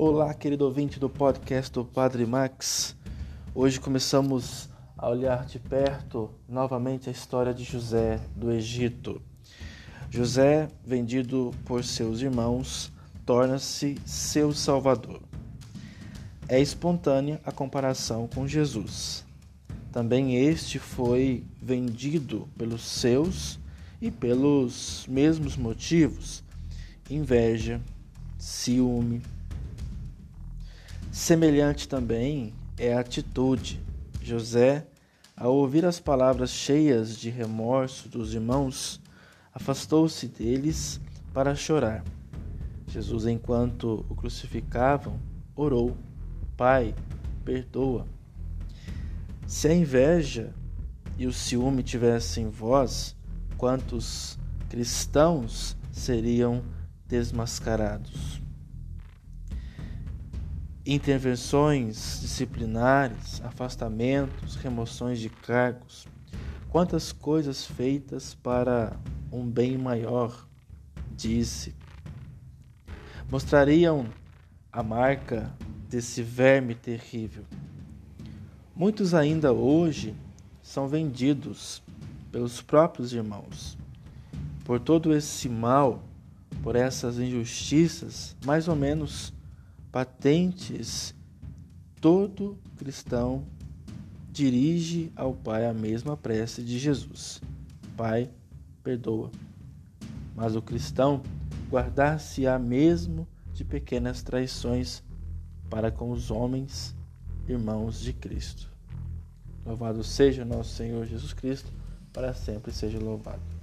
Olá, querido ouvinte do podcast do Padre Max. Hoje começamos a olhar de perto novamente a história de José do Egito. José, vendido por seus irmãos, torna-se seu salvador. É espontânea a comparação com Jesus. Também este foi vendido pelos seus e pelos mesmos motivos: inveja, ciúme, Semelhante também é a atitude. José, ao ouvir as palavras cheias de remorso dos irmãos, afastou-se deles para chorar. Jesus, enquanto o crucificavam, orou: Pai, perdoa. Se a inveja e o ciúme tivessem voz, quantos cristãos seriam desmascarados? Intervenções disciplinares, afastamentos, remoções de cargos. Quantas coisas feitas para um bem maior, disse. Mostrariam a marca desse verme terrível. Muitos ainda hoje são vendidos pelos próprios irmãos. Por todo esse mal, por essas injustiças, mais ou menos patentes, todo cristão dirige ao Pai a mesma prece de Jesus: Pai, perdoa. Mas o cristão guardar-se-á mesmo de pequenas traições para com os homens, irmãos de Cristo. Louvado seja nosso Senhor Jesus Cristo, para sempre seja louvado.